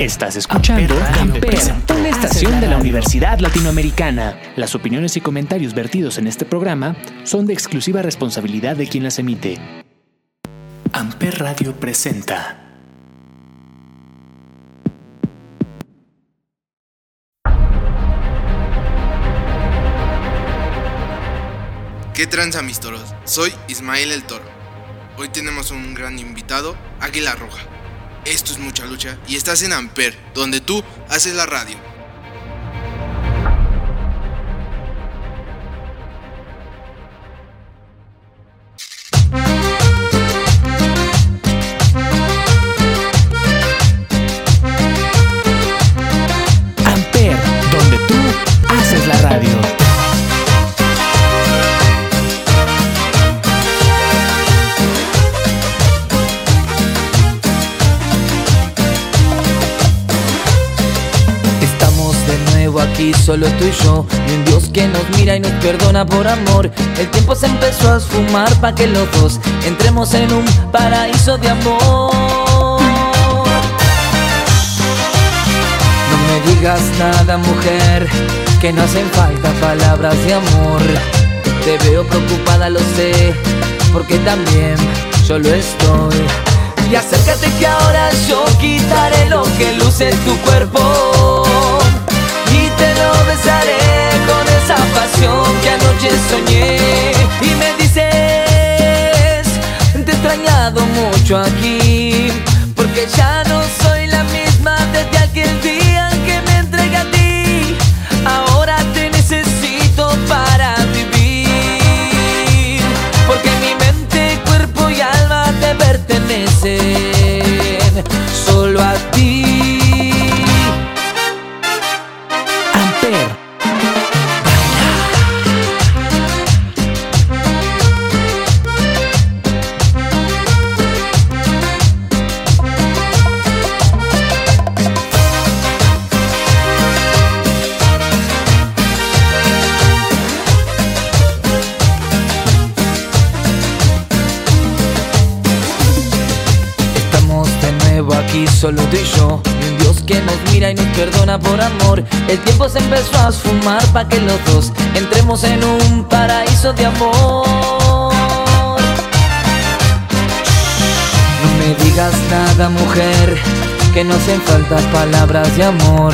Estás escuchando Amper, una estación de la Universidad Latinoamericana. Las opiniones y comentarios vertidos en este programa son de exclusiva responsabilidad de quien las emite. Amper Radio presenta. ¿Qué tranza mis toros? Soy Ismael el Toro. Hoy tenemos un gran invitado, Águila Roja. Esto es mucha lucha y estás en Amper, donde tú haces la radio. Aquí, solo tú y yo. Y un Dios que nos mira y nos perdona por amor. El tiempo se empezó a esfumar pa' que los dos Entremos en un paraíso de amor. No me digas nada mujer Que no hacen falta palabras de amor. Te veo preocupada, lo sé Porque también yo lo estoy. Y acércate que ahora yo quitaré lo que luce en tu cuerpo te lo besaré con esa pasión que anoche soñé. Y me dices, te he extrañado mucho aquí Porque ya no soy la misma desde aquel día que me entregué a ti. Ahora te necesito para vivir Porque mi mente, cuerpo y alma te pertenecen. Solo a ti solo tú y yo. Un Dios que nos mira y nos perdona por amor. El tiempo se empezó a esfumar pa' que los dos Entremos en un paraíso de amor. No me digas nada mujer Que no hacen falta palabras de amor.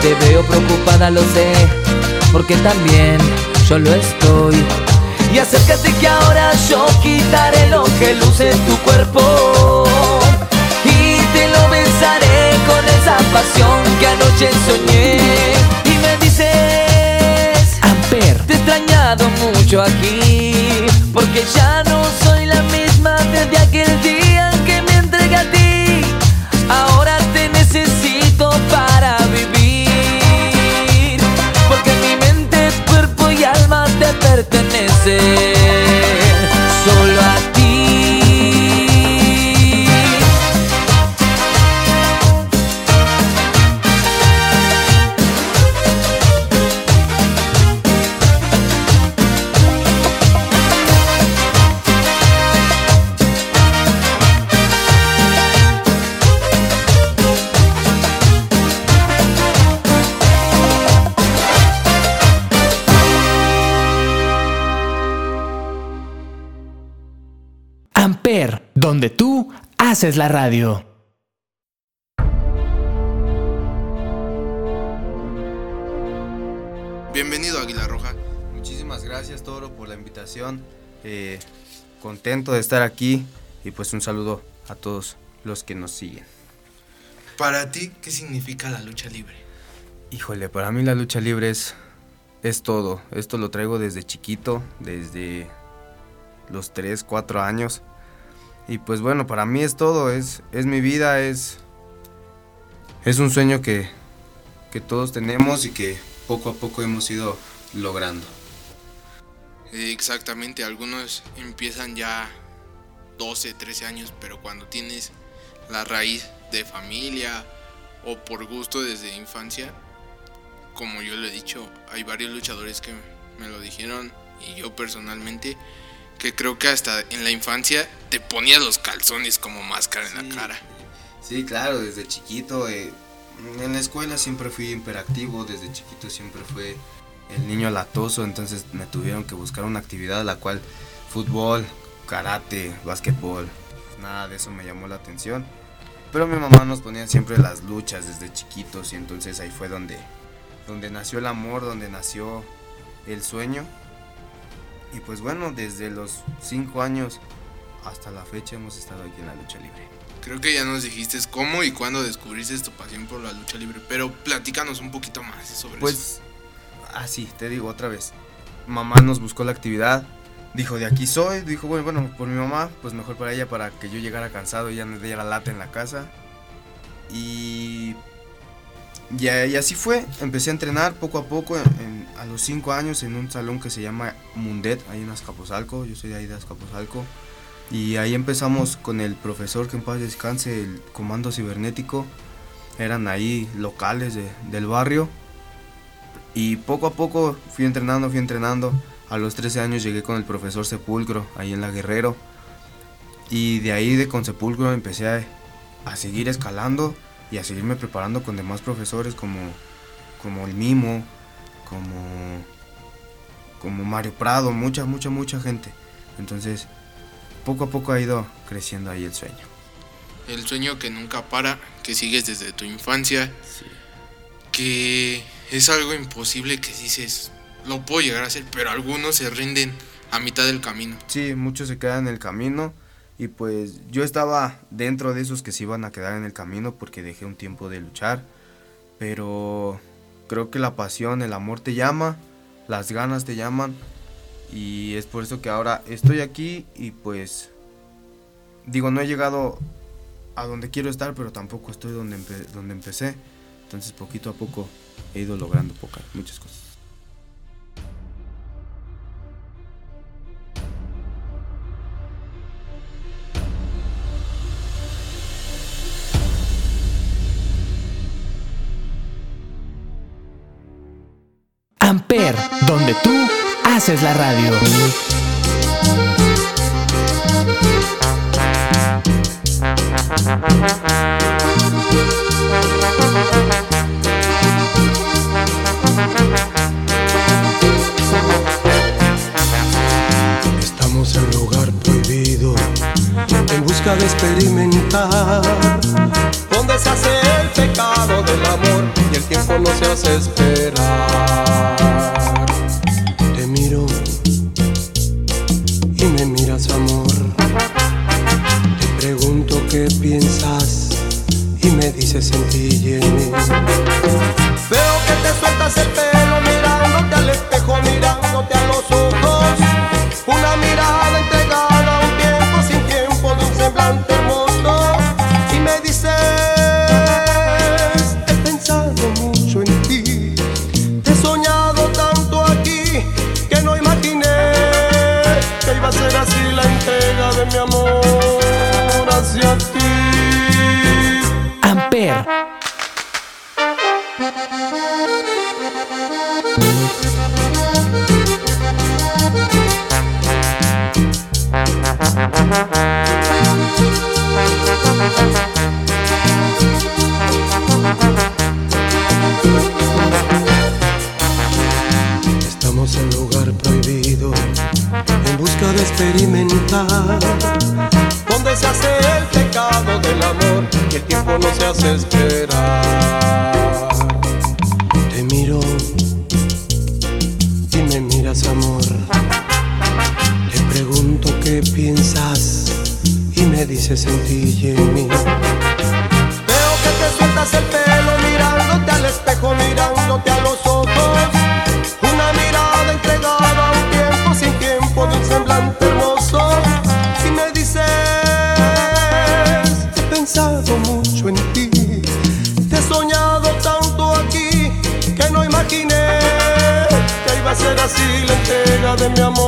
Te veo preocupada, lo sé Porque también yo lo estoy. Y acércate que ahora yo quitaré lo que luce en tu cuerpo pasión que anoche soñé. Y me dices, Amper, te he extrañado mucho aquí Porque ya no soy la misma desde aquel día que me entregué a ti. Ahora te necesito para vivir Porque mi mente, cuerpo y alma te pertenecen donde tú haces la radio. Bienvenido, Águila Roja. Muchísimas gracias Toro por la invitación. Eh, contento de estar aquí y pues un saludo a todos los que nos siguen. Para ti, ¿qué significa la lucha libre? Híjole, para mí la lucha libre es, es todo. Esto lo traigo desde chiquito, desde los 3, 4 años. Y pues bueno, para mí es todo, es, es mi vida, es, es un sueño que, que todos tenemos y que poco a poco hemos ido logrando. Exactamente, algunos empiezan ya 12, 13 años, pero cuando tienes la raíz de familia o por gusto desde infancia, como yo lo he dicho, hay varios luchadores que me lo dijeron y yo personalmente que creo que hasta en la infancia te ponías los calzones como máscara en la cara. Sí, claro, desde chiquito. Eh, en la escuela siempre fui hiperactivo, desde chiquito siempre fue el niño latoso, entonces me tuvieron que buscar una actividad la cual fútbol, karate, básquetbol, nada de eso me llamó la atención. Pero mi mamá nos ponía siempre las luchas desde chiquitos y entonces ahí fue donde, donde nació el amor, donde nació el sueño. Y pues bueno, desde los 5 años hasta la fecha hemos estado aquí en la lucha libre. Creo que ya nos dijiste cómo y cuándo descubriste tu pasión por la lucha libre, pero platícanos un poquito más sobre pues, eso. Pues, así, te digo otra vez. Mamá nos buscó la actividad, dijo de aquí soy, dijo bueno, bueno, por mi mamá, pues mejor para ella para que yo llegara cansado y ya no diera lata en la casa. Y, y, así fue, empecé a entrenar poco a poco a los 5 años en un salón que se llama Mundet, ahí en Azcapotzalco, yo soy de ahí de. Y ahí empezamos con el profesor que en paz descanse, el comando cibernético. Eran ahí locales del barrio. Y poco a poco fui entrenando, fui entrenando. A los 13 años llegué con el profesor Sepulcro, ahí en La Guerrero. Y de ahí de con Sepulcro empecé a, a seguir escalando y a seguirme preparando con demás profesores como, como el Mimo, como, como Mario Prado, mucha, mucha, mucha gente. Entonces poco a poco ha ido creciendo ahí el sueño. El sueño que nunca para, que sigues desde tu infancia, que es algo imposible que dices, lo puedo llegar a hacer, pero algunos se rinden a mitad del camino. Sí, muchos se quedan en el camino y pues yo estaba dentro de esos que se iban a quedar en el camino porque dejé un tiempo de luchar, pero creo que la pasión, el amor te llama, las ganas te llaman y es por eso que ahora estoy aquí y pues digo, no he llegado a donde quiero estar, pero tampoco estoy donde, donde empecé. Entonces poquito a poco he ido logrando pocas, muchas cosas. Donde tú haces la radio. Estamos en lugar prohibido, en busca de experimentar, donde se hace el pecado del amor y el tiempo no se hace esperar. Te experimentar donde se hace el pecado del amor y el tiempo no se hace esperar. Te miro y me miras amor. Te pregunto qué piensas y me dices en ti en mí. Veo que te sueltas el pelo mi amor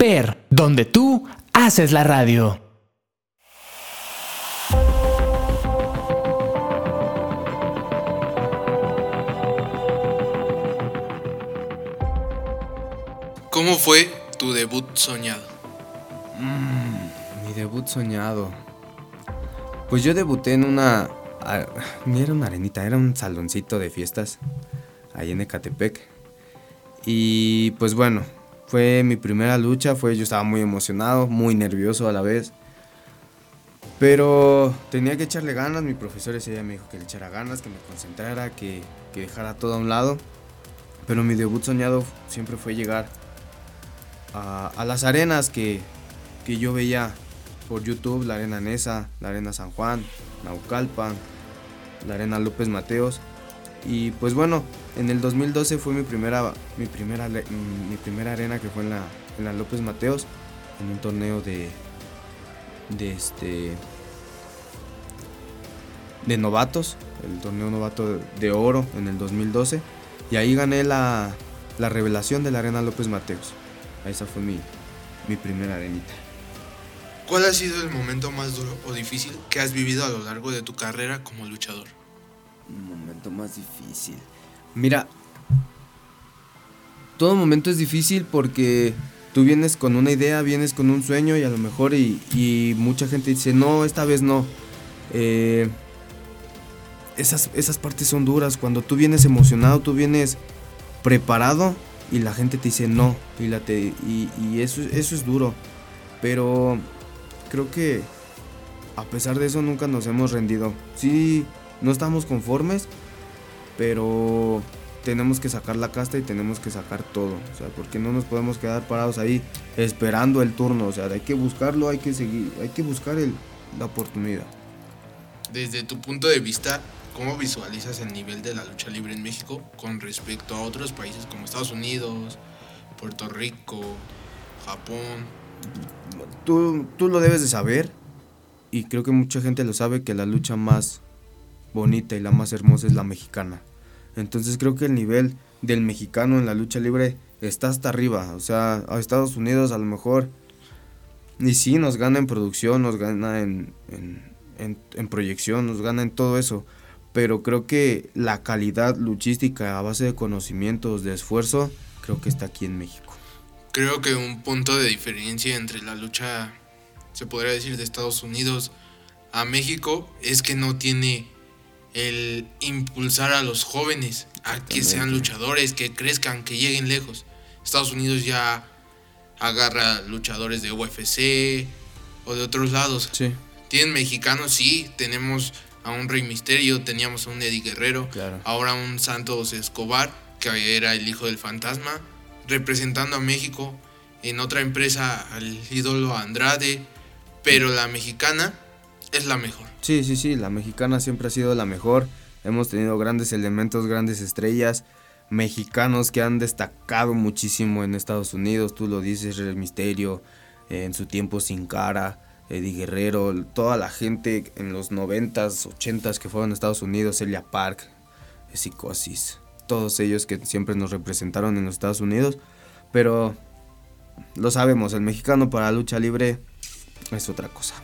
Amper, donde tú haces la radio. ¿Cómo fue tu debut soñado? Mm, mi debut soñado. Pues yo debuté en una... Ni era una arenita, era un saloncito de fiestas ahí en Ecatepec. Y pues bueno, fue mi primera lucha, fue yo estaba muy emocionado, muy nervioso a la vez. Pero tenía que echarle ganas, mi profesor ese día me dijo que le echara ganas, que me concentrara, que, que dejara todo a un lado. Pero mi debut soñado siempre fue llegar a, las arenas que, que yo veía por YouTube, la Arena Nesa, la Arena San Juan, Naucalpan, la Arena López Mateos. Y pues bueno, en el 2012 fue mi primera, mi primera, mi primera arena que fue en la, en la López Mateos, en un torneo de, de este, de novatos, el torneo novato de oro en el 2012. Y ahí gané la, la revelación de la Arena López Mateos. Esa fue mi, mi primera arenita. ¿Cuál ha sido el momento más duro o difícil que has vivido a lo largo de tu carrera como luchador? Momento más difícil. Mira, todo momento es difícil porque tú vienes con una idea, vienes con un sueño y a lo mejor y, mucha gente dice, no, esta vez no. Eh, esas, esas partes son duras. Cuando tú vienes emocionado, tú vienes preparado y la gente te dice no. Y, la te, y, eso, eso es duro. Pero creo que a pesar de eso nunca nos hemos rendido. Sí, no estamos conformes, pero tenemos que sacar la casta y tenemos que sacar todo, o sea, porque no nos podemos quedar parados ahí esperando el turno, o sea, hay que buscarlo, hay que seguir, hay que buscar el, la oportunidad. Desde tu punto de vista, ¿cómo visualizas el nivel de la lucha libre en México con respecto a otros países como Estados Unidos, Puerto Rico, Japón? Tú, tú lo debes de saber y creo que mucha gente lo sabe que la lucha más bonita y la más hermosa es la mexicana. Entonces creo que el nivel del mexicano en la lucha libre está hasta arriba. O sea, a Estados Unidos a lo mejor ni sí nos gana en producción, nos gana en, en, proyección, nos gana en todo eso. Pero creo que la calidad luchística a base de conocimientos, de esfuerzo, creo que está aquí en México. Creo que un punto de diferencia entre la lucha, se podría decir, de Estados Unidos a México es que no tiene el impulsar a los jóvenes a que sean luchadores, que crezcan, que lleguen lejos. Estados Unidos ya agarra luchadores de UFC o de otros lados. Sí. Tienen mexicanos, sí, tenemos a un Rey Misterio, teníamos a un Eddie Guerrero, ahora un Santos Escobar, que era el hijo del fantasma, representando a México en otra empresa al ídolo Andrade, pero la mexicana es la mejor. Sí, sí, sí, la mexicana siempre ha sido la mejor. Hemos tenido grandes elementos, grandes estrellas, mexicanos que han destacado muchísimo en Estados Unidos. Tú lo dices, el Misterio, en su tiempo Sin Cara, Eddie Guerrero, toda la gente en los 90s, 80s que fueron a Estados Unidos, Celia Park, Psicosis, todos ellos que siempre nos representaron en los Estados Unidos. Pero lo sabemos, el mexicano para la lucha libre es otra cosa.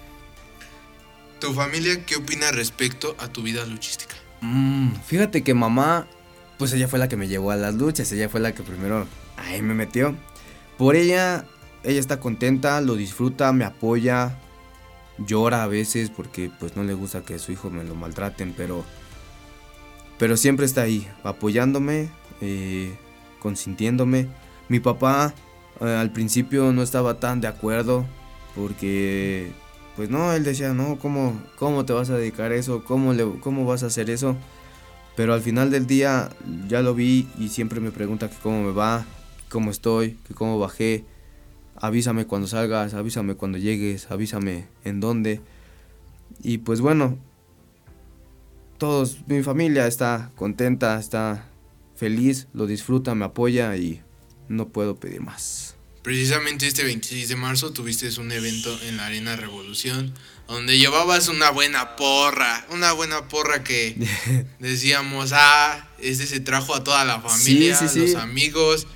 ¿Tu familia qué opina respecto a tu vida luchística? Mm, fíjate que mamá, pues ella fue la que me llevó a las luchas, ella fue la que primero ahí me metió. Por ella, ella está contenta, lo disfruta, me apoya, llora a veces porque pues no le gusta que su hijo me lo maltraten, pero, pero siempre está ahí, apoyándome, eh, consintiéndome. Mi papá eh, al principio no estaba tan de acuerdo porque pues no, él decía, no, ¿cómo, cómo te vas a dedicar a eso? ¿Cómo, ¿Cómo vas a hacer eso? Pero al final del día ya lo vi y siempre me pregunta que cómo me va, cómo estoy, que cómo bajé. Avísame cuando salgas, avísame cuando llegues, avísame en dónde. Y pues bueno, todos, mi familia está contenta, está feliz, lo disfruta, me apoya y no puedo pedir más. Precisamente este 26 de marzo tuviste un evento en la Arena Revolución donde llevabas una buena porra, una buena porra que decíamos, ah, este se trajo a toda la familia, los amigos.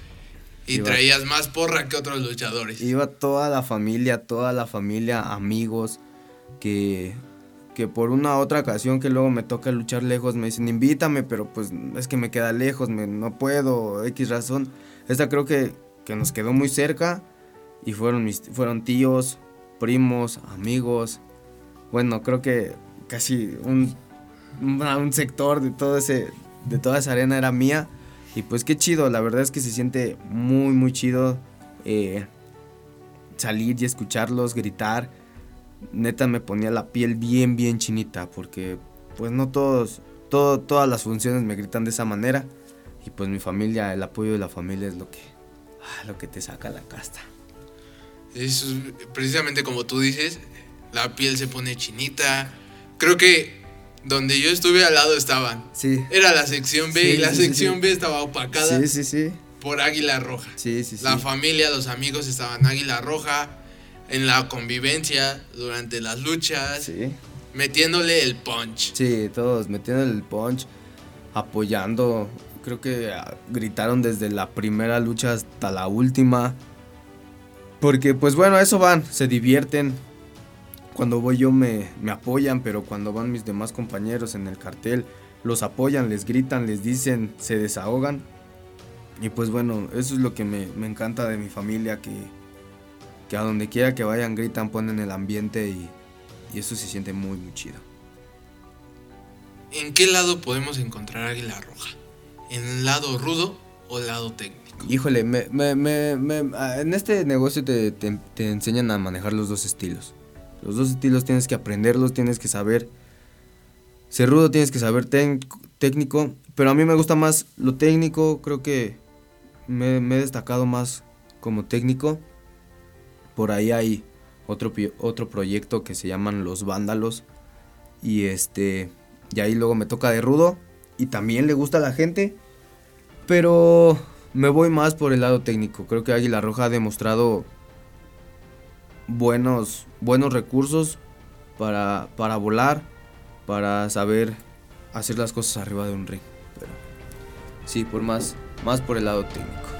Y traías más porra que otros luchadores. Iba toda la familia, toda la familia, amigos, que, que por una otra ocasión que luego me toca luchar lejos, me dicen, invítame, pero pues es que me queda lejos, me, no puedo, X razón. Esta creo que, que nos quedó muy cerca y fueron, mis, fueron tíos, primos, amigos. Bueno, creo que casi un, un sector de, todo ese, de toda esa arena era mía. Y pues qué chido, la verdad es que se siente muy, muy chido eh, salir y escucharlos, gritar. Neta me ponía la piel bien, bien chinita, porque pues no todos, todo, todas las funciones me gritan de esa manera. Y pues mi familia, el apoyo de la familia es lo que, ah, lo que te saca la casta. Eso precisamente como tú dices, la piel se pone chinita. Creo que donde yo estuve al lado estaban. Sí. Era la sección B y la sección B estaba opacada. Sí, sí, sí. Por Águila Roja. Sí, sí, sí. La familia, los amigos estaban Águila Roja en la convivencia durante las luchas. Sí. Metiéndole el punch. Sí, todos metiéndole el punch, apoyando. Creo que ah, gritaron desde la primera lucha hasta la última. Porque pues bueno, eso van, se divierten. Cuando voy yo me, me apoyan, pero cuando van mis demás compañeros en el cartel, los apoyan, les gritan, les dicen, se desahogan. Y pues bueno, eso es lo que me, me encanta de mi familia, que, que a donde quiera que vayan gritan, ponen el ambiente y, y eso se siente muy, muy chido. ¿En qué lado podemos encontrar Águila Roja? ¿En el lado rudo o lado técnico? Híjole, me, me, me, en este negocio te, te, te, enseñan a manejar los dos estilos. Los dos estilos tienes que aprenderlos, tienes que saber. Ser rudo tienes que saber técnico, pero a mí me gusta más lo técnico, creo que me, me, he destacado más como técnico. Por ahí hay otro, otro proyecto que se llaman Los Vándalos. Y este. Y ahí luego me toca de rudo. Y también le gusta a la gente. Pero me voy más por el lado técnico. Creo que Águila Roja ha demostrado buenos, buenos recursos para, para volar, para saber hacer las cosas arriba de un ring. Pero sí, por más, más por el lado técnico.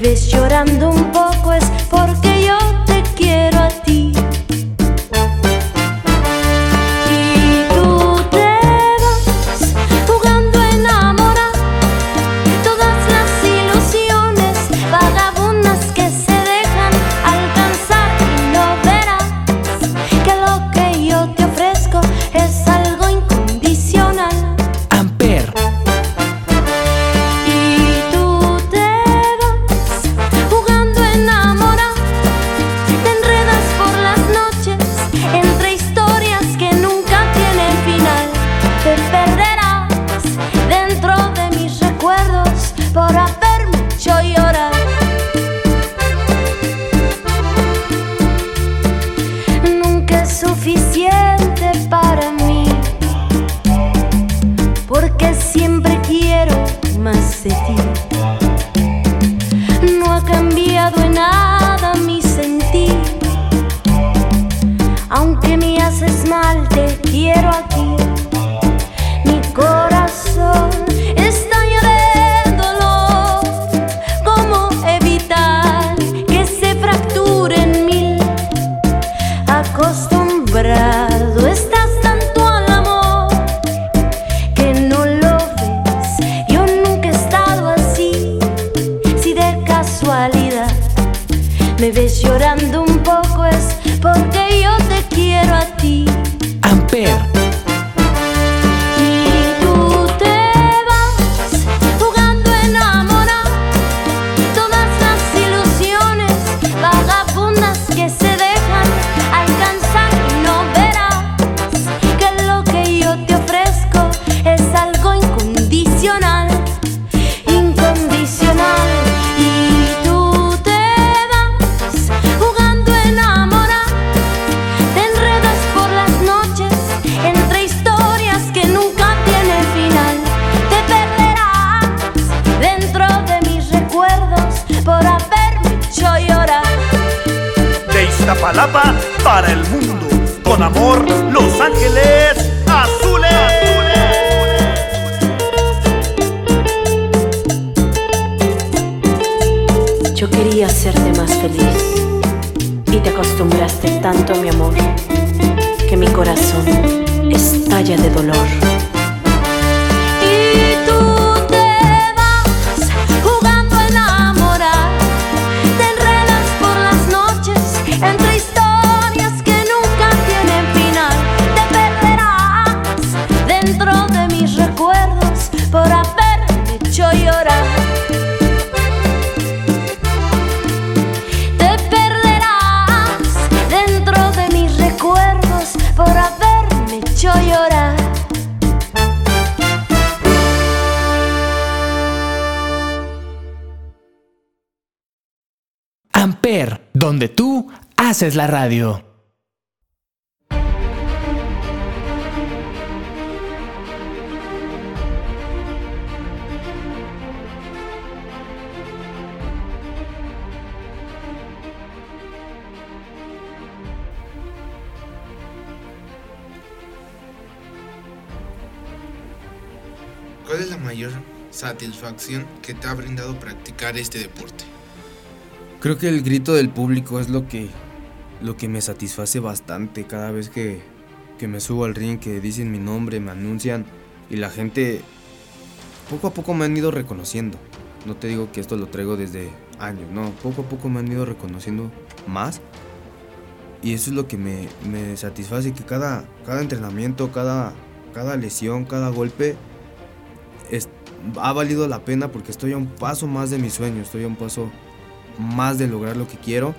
me ves llorando un quedado en nada. Para el mundo. Con amor, Los Ángeles Azules. Yo quería hacerte más feliz y te acostumbraste tanto a mi amor que mi corazón estalla de dolor. Donde tú haces la radio. ¿Cuál es la mayor satisfacción que te ha brindado practicar este deporte? Creo que el grito del público es lo que, lo que me satisface bastante cada vez que, que me subo al ring, que dicen mi nombre, me anuncian y la gente poco a poco me han ido reconociendo. No te digo que esto lo traigo desde años, no, poco a poco me han ido reconociendo más. Y eso es lo que me, me satisface, que cada, cada entrenamiento, cada, cada lesión, cada golpe ha valido la pena porque estoy a un paso más de mi sueño, estoy a un paso más de lograr lo que quiero.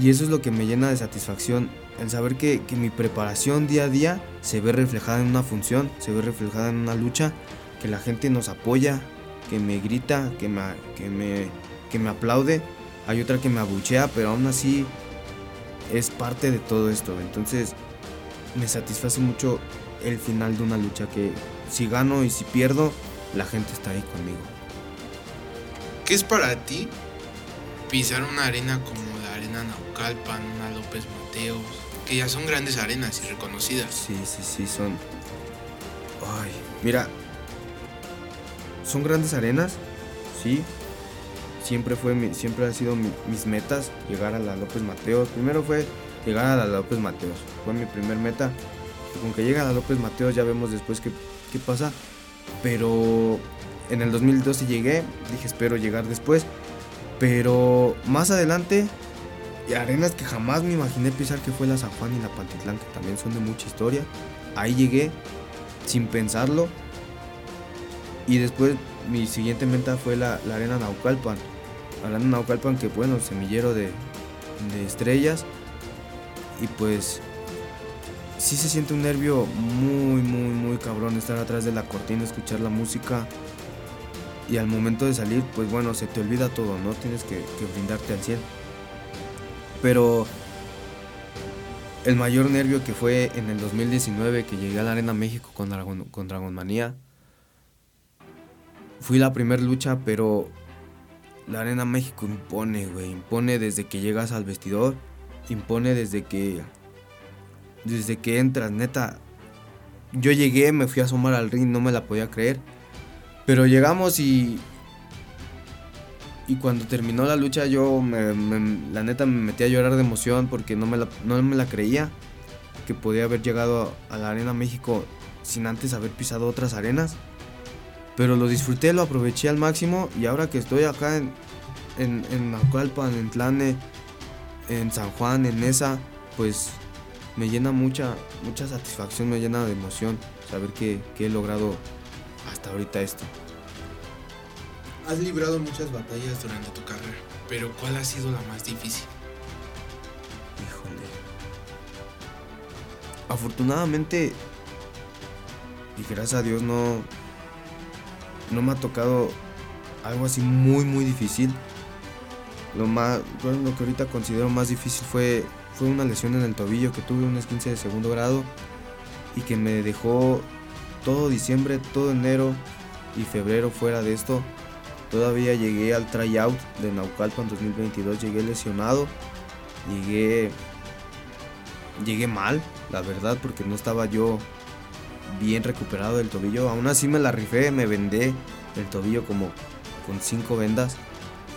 Y eso es lo que me llena de satisfacción, el saber que, mi preparación día a día se ve reflejada en una función, se ve reflejada en una lucha, que la gente nos apoya, que me grita, que me, que me, que me aplaude. Hay otra que me abuchea, pero aún así es parte de todo esto. Entonces me satisface mucho el final de una lucha que si gano y si pierdo, la gente está ahí conmigo. ¿Qué es para ti pisar una arena como la Arena Naucalpan, una López Mateos, que ya son grandes arenas y reconocidas. Sí, sí, sí, son. Ay, mira, son grandes arenas, sí. Siempre fue, siempre ha sido mis metas llegar a la López Mateos. Primero fue llegar a la López Mateos, fue mi primer meta. con que llegue a la López Mateos ya vemos después qué, qué pasa. Pero en el 2012 llegué, dije espero llegar después pero más adelante, arenas que jamás me imaginé pisar que fue la San Juan y la Pantitlán, que también son de mucha historia. Ahí llegué sin pensarlo. Y después mi siguiente meta fue la, arena Naucalpan. La arena Naucalpan que bueno, semillero de, de estrellas. Y pues sí se siente un nervio muy, muy, muy cabrón estar atrás de la cortina, escuchar la música y al momento de salir, pues bueno, se te olvida todo, ¿no? Tienes que, brindarte al 100. Pero el mayor nervio que fue en el 2019 que llegué a la Arena México con Dragon, con Dragon Manía. Fui la primera lucha, pero la Arena México impone, güey. Impone desde que llegas al vestidor. Impone desde que. Desde que entras, neta. Yo llegué, me fui a asomar al ring, no me la podía creer. Pero llegamos y. Y cuando terminó la lucha, yo, la neta, me metí a llorar de emoción porque no me, la, no me la creía. Que podía haber llegado a la Arena México sin antes haber pisado otras arenas. Pero lo disfruté, lo aproveché al máximo. Y ahora que estoy acá en, en, en en Tlane, en San Juan, en Esa, pues me llena mucha, mucha satisfacción, me llena de emoción saber que, que he logrado hasta ahorita esto. Has librado muchas batallas durante tu carrera, pero ¿cuál ha sido la más difícil? Híjole. Afortunadamente, y gracias a Dios no, no me ha tocado algo así muy muy difícil. Lo más, lo que ahorita considero más difícil fue, fue una lesión en el tobillo que tuve, un esquince de segundo grado y que me dejó todo diciembre, todo enero y febrero fuera de esto. Todavía llegué al tryout de Naucalpan 2022, llegué lesionado, llegué llegué mal, la verdad, porque no estaba yo bien recuperado del tobillo. Aún así me la rifé, me vendé el tobillo como con cinco vendas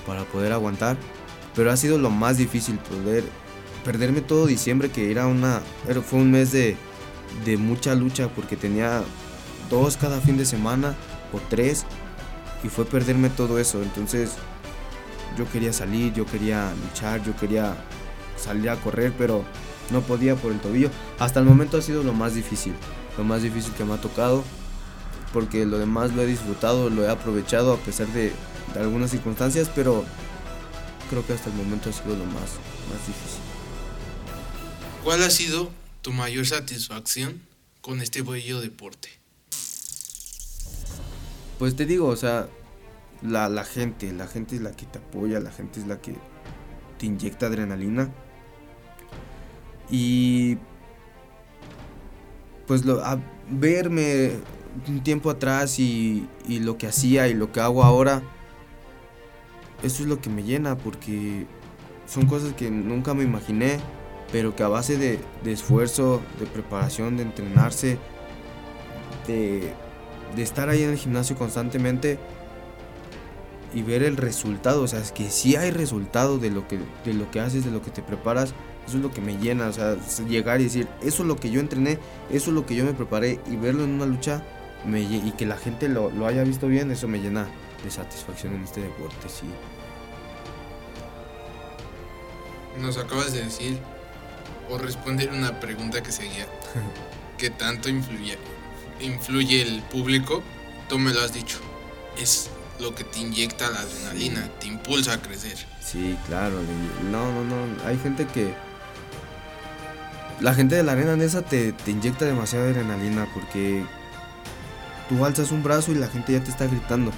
para poder aguantar. Pero ha sido lo más difícil poder perderme todo diciembre, que era una, fue un mes de, de mucha lucha porque tenía dos cada fin de semana o tres y fue perderme todo eso. Entonces yo quería salir, yo quería luchar, yo quería salir a correr, pero no podía por el tobillo. Hasta el momento ha sido lo más difícil, lo más difícil que me ha tocado, porque lo demás lo he disfrutado, lo he aprovechado a pesar de, algunas circunstancias, pero creo que hasta el momento ha sido lo más, más difícil. ¿Cuál ha sido tu mayor satisfacción con este bello deporte? Pues te digo, o sea, la, la gente, la gente es la que te apoya, la gente es la que te inyecta adrenalina. Y pues lo, a verme un tiempo atrás y, y, lo que hacía y lo que hago ahora, eso es lo que me llena porque son cosas que nunca me imaginé, pero que a base de, de esfuerzo, de preparación, de entrenarse, de, de estar ahí en el gimnasio constantemente y ver el resultado, o sea, es que sí hay resultado de lo que, de lo que haces, de lo que te preparas, eso es lo que me llena, o sea, llegar y decir, eso es lo que yo entrené, eso es lo que yo me preparé y verlo en una lucha me, y que la gente lo, lo haya visto bien, eso me llena de satisfacción en este deporte, sí. Nos acabas de decir o responder una pregunta que seguía. ¿Qué tanto influye, influye el público? Tú me lo has dicho. Es lo que te inyecta la adrenalina, te impulsa a crecer. Sí, claro. No, no, no. Hay gente que... La gente de la arena Nesa te, te inyecta demasiada adrenalina porque tú alzas un brazo y la gente ya te está gritando.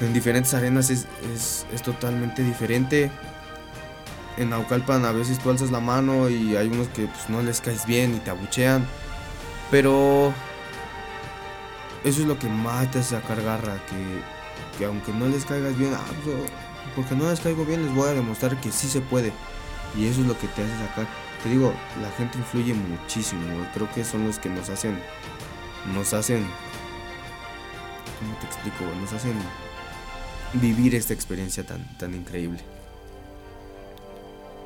En diferentes arenas es, es, es totalmente diferente. En Naucalpan a veces tú alzas la mano y hay unos que pues, no les caes bien y te abuchean. Pero eso es lo que más te hace sacar garra, que, que aunque no les caigas bien, ah, porque no les caigo bien les voy a demostrar que sí se puede. Y eso es lo que te hace sacar. Te digo, la gente influye muchísimo. Creo que son los que nos hacen, nos hacen, ¿cómo te explico? Nos hacen vivir esta experiencia tan, tan increíble.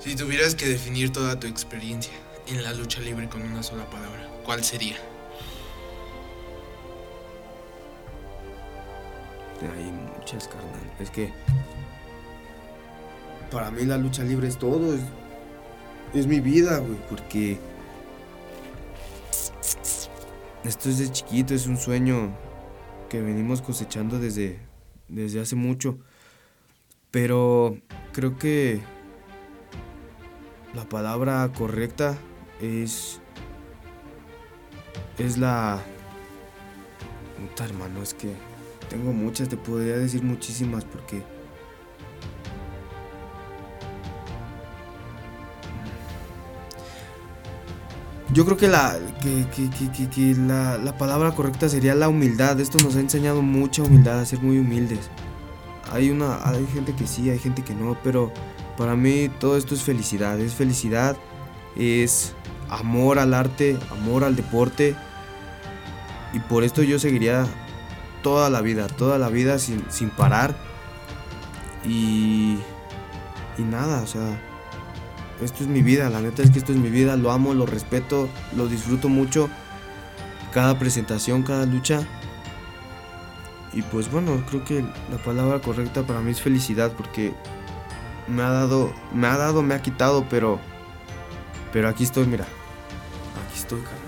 Si tuvieras que definir toda tu experiencia en la lucha libre con una sola palabra, ¿cuál sería? Hay muchas, carnal. Es que para mí la lucha libre es todo. Es, es mi vida, güey. Porque esto es de chiquito, es un sueño que venimos cosechando desde, desde hace mucho. Pero creo que la palabra correcta es. Es la. Puta, hermano, es que tengo muchas, te podría decir muchísimas porque. Yo creo que, la, que, la, palabra correcta sería la humildad. Esto nos ha enseñado mucha humildad, a ser muy humildes. Hay, una, hay gente que sí, hay gente que no, pero para mí todo esto es felicidad. Es felicidad, es amor al arte, amor al deporte. Y por esto yo seguiría toda la vida, toda la vida sin, sin parar. Y, y nada, o sea, esto es mi vida, la neta es que esto es mi vida, lo amo, lo respeto, lo disfruto mucho. Cada presentación, cada lucha. Y pues bueno, creo que la palabra correcta para mí es felicidad porque me ha dado, me ha dado, me ha quitado, pero pero aquí estoy, mira. Aquí estoy, carnal.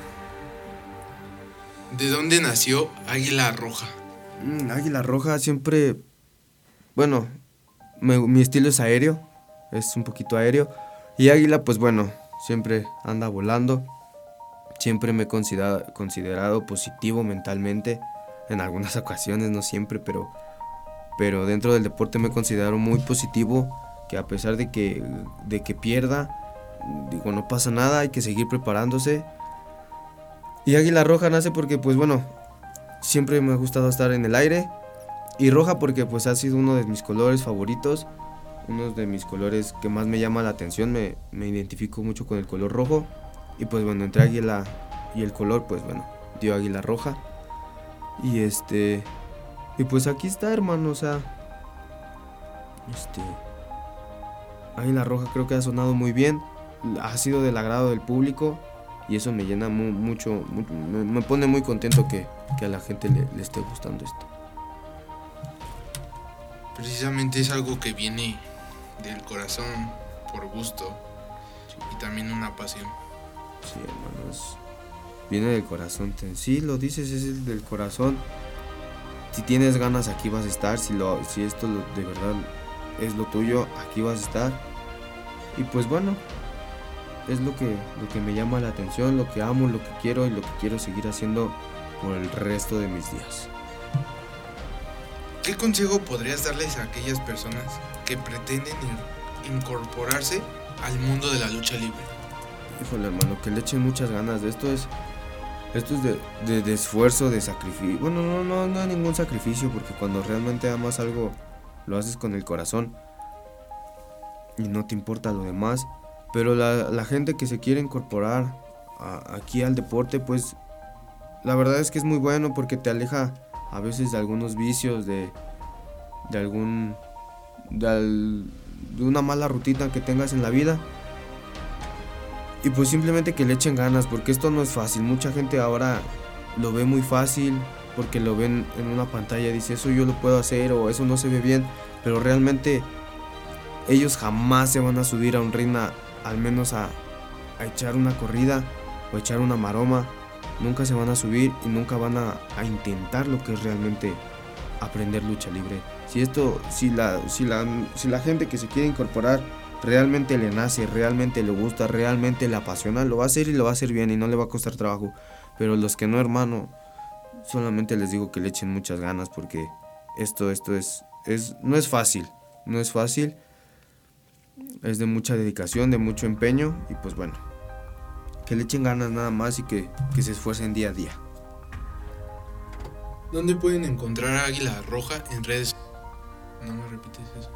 ¿De dónde nació Águila Roja? Mm, Águila Roja siempre. Bueno, mi estilo es aéreo. Es un poquito aéreo. Y Águila, pues bueno, siempre anda volando. Siempre me he considerado, considerado positivo mentalmente. En algunas ocasiones, no siempre, pero. Pero dentro del deporte me considero muy positivo. Que a pesar de que, de que pierda, digo, no pasa nada, hay que seguir preparándose. Y Águila Roja nace porque, pues bueno, siempre me ha gustado estar en el aire. Y roja porque pues ha sido uno de mis colores favoritos. Uno de mis colores que más me llama la atención. Me, me identifico mucho con el color rojo. Y pues bueno, entre águila y el color, pues bueno, dio águila roja. Y este. Y pues aquí está, hermano, o sea. Este. Águila roja creo que ha sonado muy bien. Ha sido del agrado del público. Y eso me llena mucho, me, pone muy contento que, a la gente le, le esté gustando esto. Precisamente es algo que viene del corazón, por gusto y también una pasión. Sí, hermanos. Viene del corazón. Sí, lo dices, es del corazón. Si tienes ganas, aquí vas a estar. Si, lo, si esto de verdad es lo tuyo, aquí vas a estar. Y pues bueno, es lo que, lo que me llama la atención, lo que amo, lo que quiero y lo que quiero seguir haciendo por el resto de mis días. ¿Qué consejo podrías darles a aquellas personas que pretenden incorporarse al mundo de la lucha libre? Híjole, hermano, que le echen muchas ganas. De esto es. Esto es de, de, esfuerzo, de sacrificio. Bueno, no, no, no hay ningún sacrificio, porque cuando realmente amas algo, lo haces con el corazón. Y no te importa lo demás. Pero la, la gente que se quiere incorporar aquí al deporte, pues la verdad es que es muy bueno porque te aleja a veces de algunos vicios, de, de algún. De, una mala rutina que tengas en la vida. Y pues simplemente que le echen ganas, porque esto no es fácil. Mucha gente ahora lo ve muy fácil, porque lo ven en una pantalla y dice, eso yo lo puedo hacer o eso no se ve bien. Pero realmente ellos jamás se van a subir a un ring al menos a, echar una corrida o echar una maroma. Nunca se van a subir y nunca van a, a intentar lo que es realmente aprender lucha libre. Si esto, si la, si la, si la gente que se quiere incorporar realmente le nace, realmente le gusta, realmente le apasiona, lo va a hacer y lo va a hacer bien y no le va a costar trabajo. Pero los que no, hermano, solamente les digo que le echen muchas ganas porque esto, esto es, es, no es fácil, no es fácil. Es de mucha dedicación, de mucho empeño y pues bueno, que le echen ganas nada más y que, que se esfuercen día a día. ¿Dónde pueden encontrar a Águila Roja en redes no me repites eso.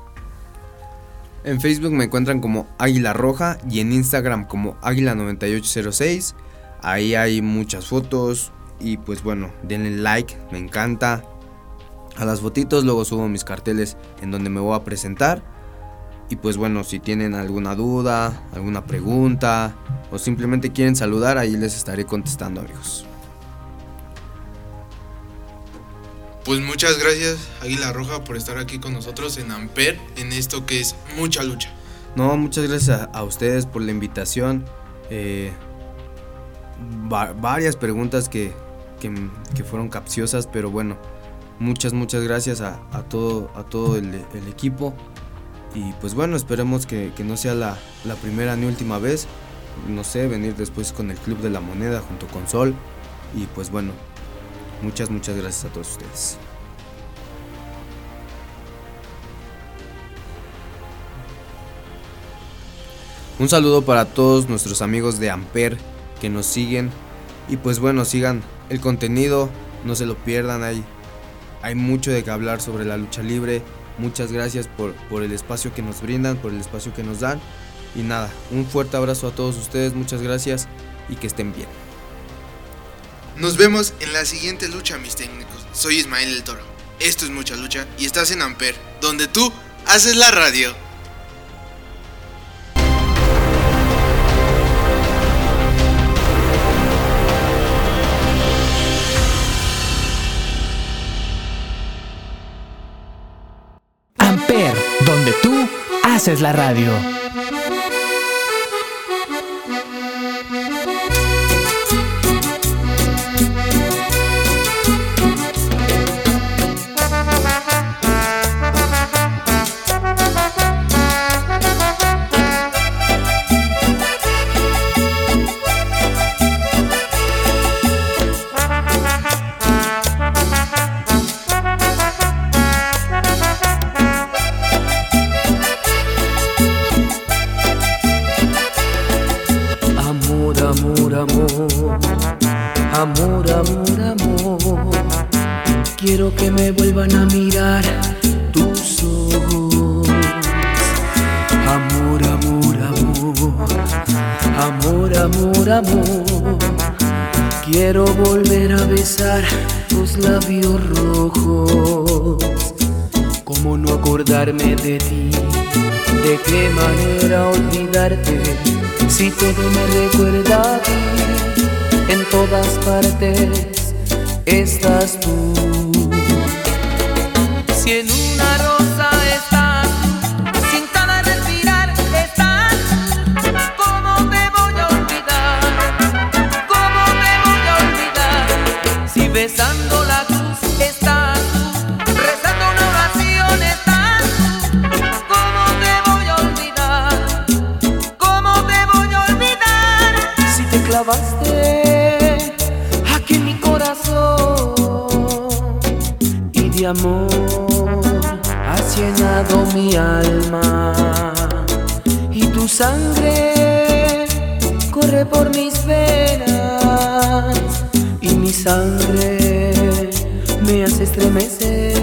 En Facebook me encuentran como Águila Roja y en Instagram como Águila9806. Ahí hay muchas fotos y pues bueno, denle like, me encanta. A las fotitos luego subo mis carteles en donde me voy a presentar. Y pues bueno, si tienen alguna duda, alguna pregunta o simplemente quieren saludar, ahí les estaré contestando amigos. Pues muchas gracias Águila Roja por estar aquí con nosotros en Amper, en esto que es mucha lucha. No, muchas gracias a, ustedes por la invitación. Eh, varias preguntas que, fueron capciosas, pero bueno, muchas, muchas gracias a, todo, a todo el, equipo. Y pues bueno, esperemos que, no sea la, la, primera ni última vez. No sé, venir después con el Club de la Moneda junto con Sol. Y pues bueno, Muchas, muchas gracias a todos ustedes. Un saludo para todos nuestros amigos de Amper que nos siguen. Y pues bueno, sigan el contenido, no se lo pierdan. Hay, hay mucho de que hablar sobre la lucha libre. Muchas gracias por, por el espacio que nos brindan, por el espacio que nos dan. Y nada, un fuerte abrazo a todos ustedes, muchas gracias y que estén bien. Nos vemos en la siguiente lucha, mis técnicos. Soy Ismael el Toro. Esto es Mucha Lucha y estás en Amper, donde tú haces la radio. Haces la radio. Quiero volver a besar tus labios rojos. ¿Cómo no acordarme de ti? ¿De qué manera olvidarte? Si todo me recuerda a ti, en todas partes estás tú. mi alma y tu sangre corre por mis venas y mi sangre me hace estremecer.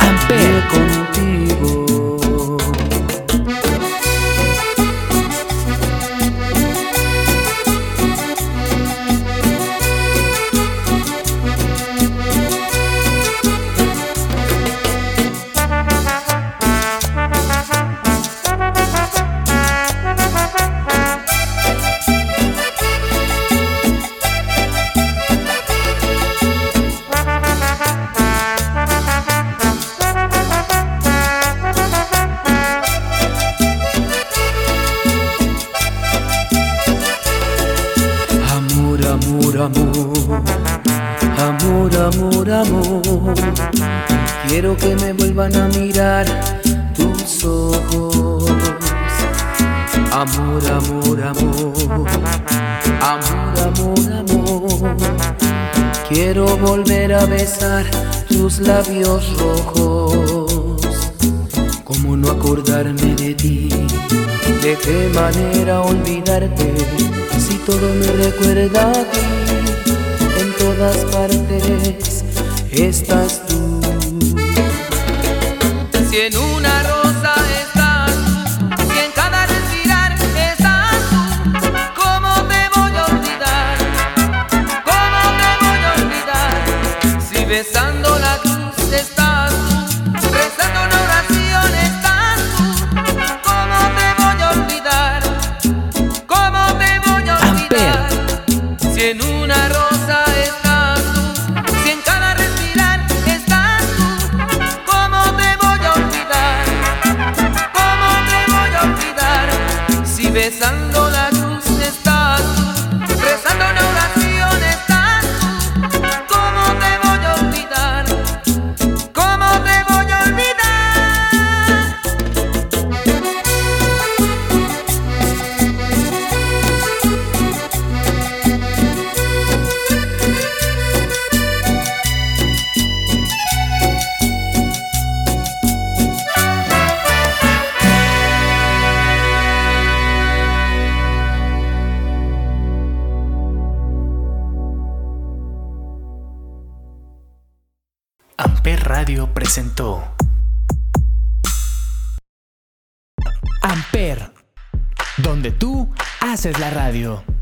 Amper. besando. deal.